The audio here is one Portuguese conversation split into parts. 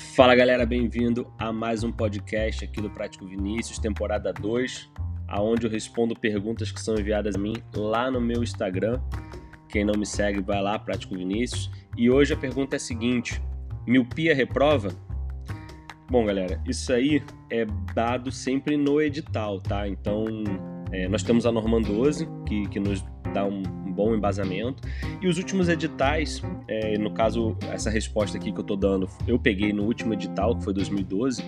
Fala galera, bem-vindo a mais um podcast aqui do Prático Vinícius, temporada 2, aonde eu respondo perguntas que são enviadas a mim lá no meu Instagram. Quem não me segue, vai lá, Prático Vinícius. E hoje a pergunta é a seguinte: miopia reprova? Bom, galera, isso aí é dado sempre no edital, tá? Então, é, nós temos a norma 12, que, que nos dá um, um, bom embasamento. E os últimos editais, é, no caso, essa resposta aqui que eu estou dando, eu peguei no último edital, que foi 2012,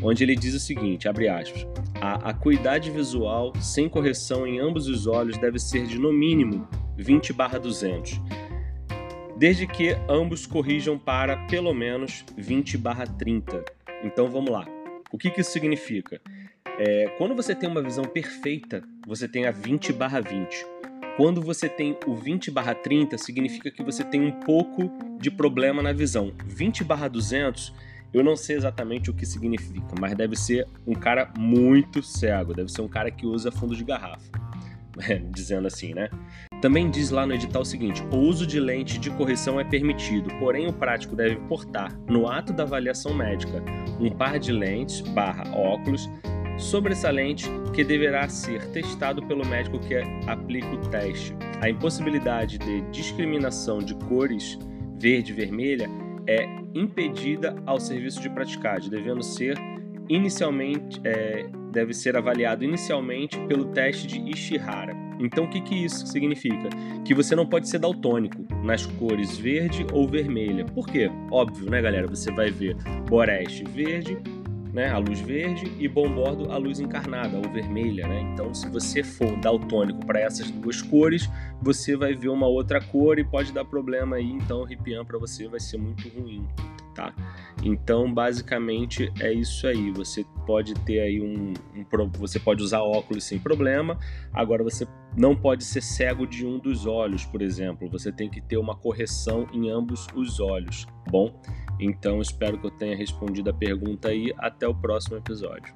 onde ele diz o seguinte, abre aspas, a acuidade visual sem correção em ambos os olhos deve ser de, no mínimo, 20 barra 200, desde que ambos corrijam para, pelo menos, 20 barra 30. Então, vamos lá. O que, que isso significa? É, quando você tem uma visão perfeita, você tem a 20 barra 20. Quando você tem o 20 barra 30, significa que você tem um pouco de problema na visão. 20 barra 200, eu não sei exatamente o que significa, mas deve ser um cara muito cego, deve ser um cara que usa fundo de garrafa. Dizendo assim, né? Também diz lá no edital o seguinte: o uso de lente de correção é permitido, porém o prático deve portar, no ato da avaliação médica, um par de lentes barra óculos sobressalente que deverá ser testado pelo médico que aplica o teste. A impossibilidade de discriminação de cores verde e vermelha é impedida ao serviço de praticagem, devendo ser inicialmente é, deve ser avaliado inicialmente pelo teste de Ishihara. Então o que, que isso significa? Que você não pode ser daltônico nas cores verde ou vermelha. Por quê? Óbvio, né, galera? Você vai ver Boreste verde, né, a luz verde, e bombordo a luz encarnada, ou vermelha. Né? Então, se você for daltônico para essas duas cores, você vai ver uma outra cor e pode dar problema aí. Então, o Ripian para você vai ser muito ruim. Tá? Então, basicamente é isso aí. Você pode ter aí um, um, você pode usar óculos sem problema. Agora você não pode ser cego de um dos olhos, por exemplo. Você tem que ter uma correção em ambos os olhos, bom? Então, espero que eu tenha respondido a pergunta aí. Até o próximo episódio.